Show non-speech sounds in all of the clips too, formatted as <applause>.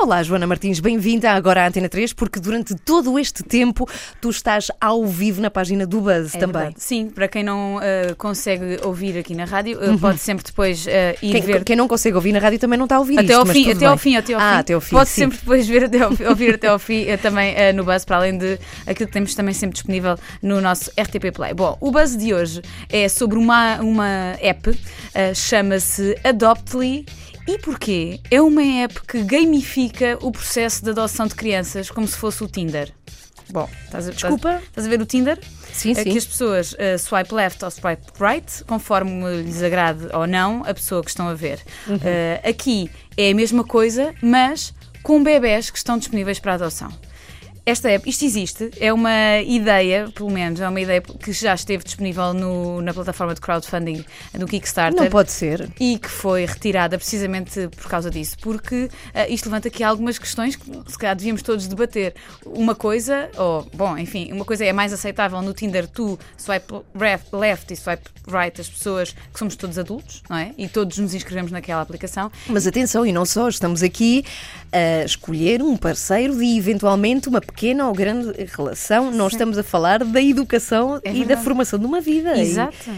Olá, Joana Martins, bem-vinda agora à Antena 3, porque durante todo este tempo tu estás ao vivo na página do Buzz É também. verdade. Sim, para quem não uh, consegue ouvir aqui na rádio, uh, pode sempre depois uh, ir Quem, ver. quem não consegue ouvir na rádio também não está a ouvir Até isto, ao, fim, até ao bem. fim, até ao ah, fim. até ao fim, Pode sim. sempre depois ver até ao, ouvir até ao fim também uh, no Buzz, para além de aquilo que temos também sempre disponível no nosso RTP Play. Bom, o Buzz de hoje é sobre uma, uma app, chama-se Adoptly. E porquê? É uma app que gamifica o processo de adoção de crianças como se fosse o Tinder. Bom, estás a, Desculpa? Estás a ver o Tinder? Sim, É sim. que as pessoas uh, swipe left ou swipe right, conforme lhes agrade ou não a pessoa que estão a ver. Uhum. Uh, aqui é a mesma coisa, mas com bebés que estão disponíveis para adoção. Esta app, isto existe, é uma ideia, pelo menos, é uma ideia que já esteve disponível no- na plataforma de crowdfunding do Kickstarter Não pode ser. e que foi retirada precisamente por causa disso, porque ah, isto levanta aqui algumas questões que se calhar devíamos todos debater. Uma coisa, ou, bom, enfim, uma coisa é mais aceitável no Tinder tu swipe left e swipe right as pessoas que somos todos adultos, não é? E todos nos inscrevemos naquela aplicação. Mas atenção, e não só, estamos aqui a escolher um parceiro e eventualmente uma pequena ou grande relação. Não estamos a falar da educação É e da formação de uma vida. E- Exato.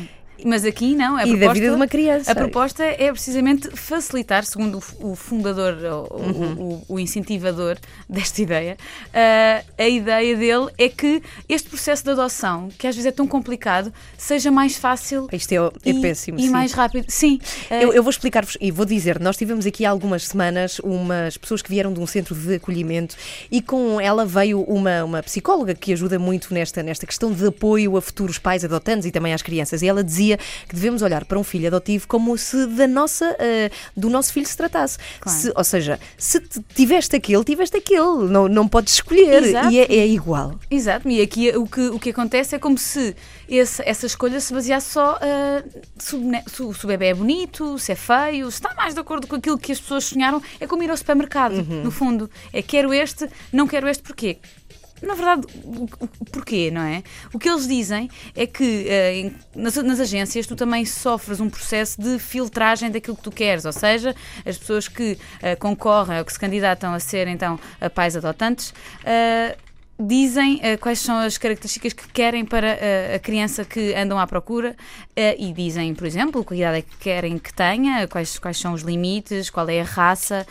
Mas aqui não, a E, da proposta, vida de uma criança. A proposta é precisamente facilitar, segundo o o fundador, o, Uhum. o- o incentivador <laughs> desta ideia, ah, a ideia dele é que este processo de adoção, que às vezes é tão complicado, seja mais fácil Isto é, é e, péssimo. e sim. mais rápido. Sim, ah, Eu, eu vou explicar-vos e vou dizer: nós tivemos aqui há algumas semanas umas pessoas que vieram de um centro de acolhimento e com ela veio uma, uma psicóloga que ajuda muito nesta, nesta questão de apoio a futuros pais adotantes e também às crianças. E ela dizia que devemos olhar para um filho adotivo como se da nossa, eh, do nosso filho se tratasse. Claro. Se- ou seja, se tiveste aquele, tiveste aquele, não, não podes escolher. Exato. E é, é igual. Exato, e aqui o que, o que acontece é como se esse- essa escolha se baseasse só se, o bone- se o se o bebê é bonito, se é feio, se está mais de acordo com aquilo que as pessoas sonharam. É como ir ao supermercado, Uhum. no fundo. É quero este, não quero este, porquê? Na verdade, porquê, não é? O que eles dizem é que em- nas, nas agências tu também sofres um processo de filtragem daquilo que tu queres, ou seja, as pessoas que ah, concorrem ou que se candidatam a ser então a pais adotantes. ah, dizem eh, quais são as características que querem para eh, a criança que andam à procura eh, e dizem, por exemplo, que idade é que querem que tenha, quais, quais são os limites, qual é a raça.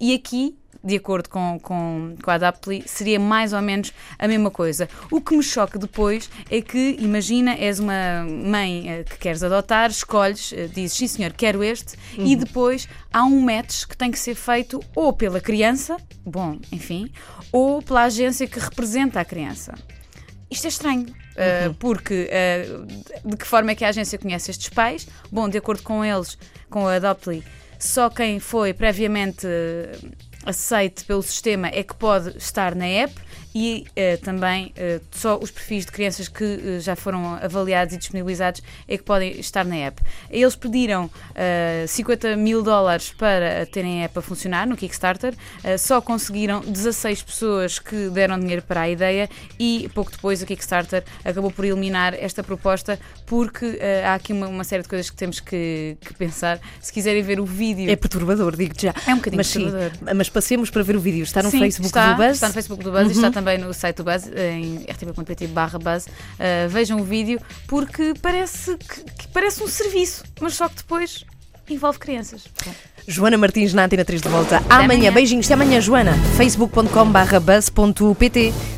e aqui. De acordo com, com, com a Adaptly, seria mais ou menos a mesma coisa. O que me choca depois é que, imagina, és uma mãe eh, que queres adotar, escolhes, eh, dizes sim senhor, quero este, e depois há um match que tem que ser feito ou pela criança, bom, enfim, ou pela agência que representa a criança. Isto é estranho, uh, porque uh, de que forma é que a agência conhece estes pais? Bom, de acordo com eles, com a Adoptly, só quem foi previamente uh, aceite pelo sistema é que pode estar na app e uh, também uh, só os perfis de crianças que uh, já foram avaliados e disponibilizados é que podem estar na app. Eles pediram uh, 50 mil dólares para terem a app a funcionar no Kickstarter, só conseguiram 16 pessoas que deram dinheiro para a ideia e pouco depois o Kickstarter acabou por eliminar esta proposta porque há aqui uma, uma série de coisas que temos que, que pensar. Se quiserem ver o vídeo. É perturbador, digo-te já. É um bocadinho mas, sim, perturbador. mas passemos para ver o vídeo. Está no Sim, Facebook está, do Buzz. Está no Facebook do Buzz e está também no site do Buzz, em rtp.pt barra Buzz. Uh, vejam o vídeo porque parece que, que parece um serviço, mas só que depois envolve crianças. Bom. Joana Martins na Antena 3 de volta. amanhã. amanhã. Beijinhos. Até amanhã, Joana. facebook.com/buzz.pt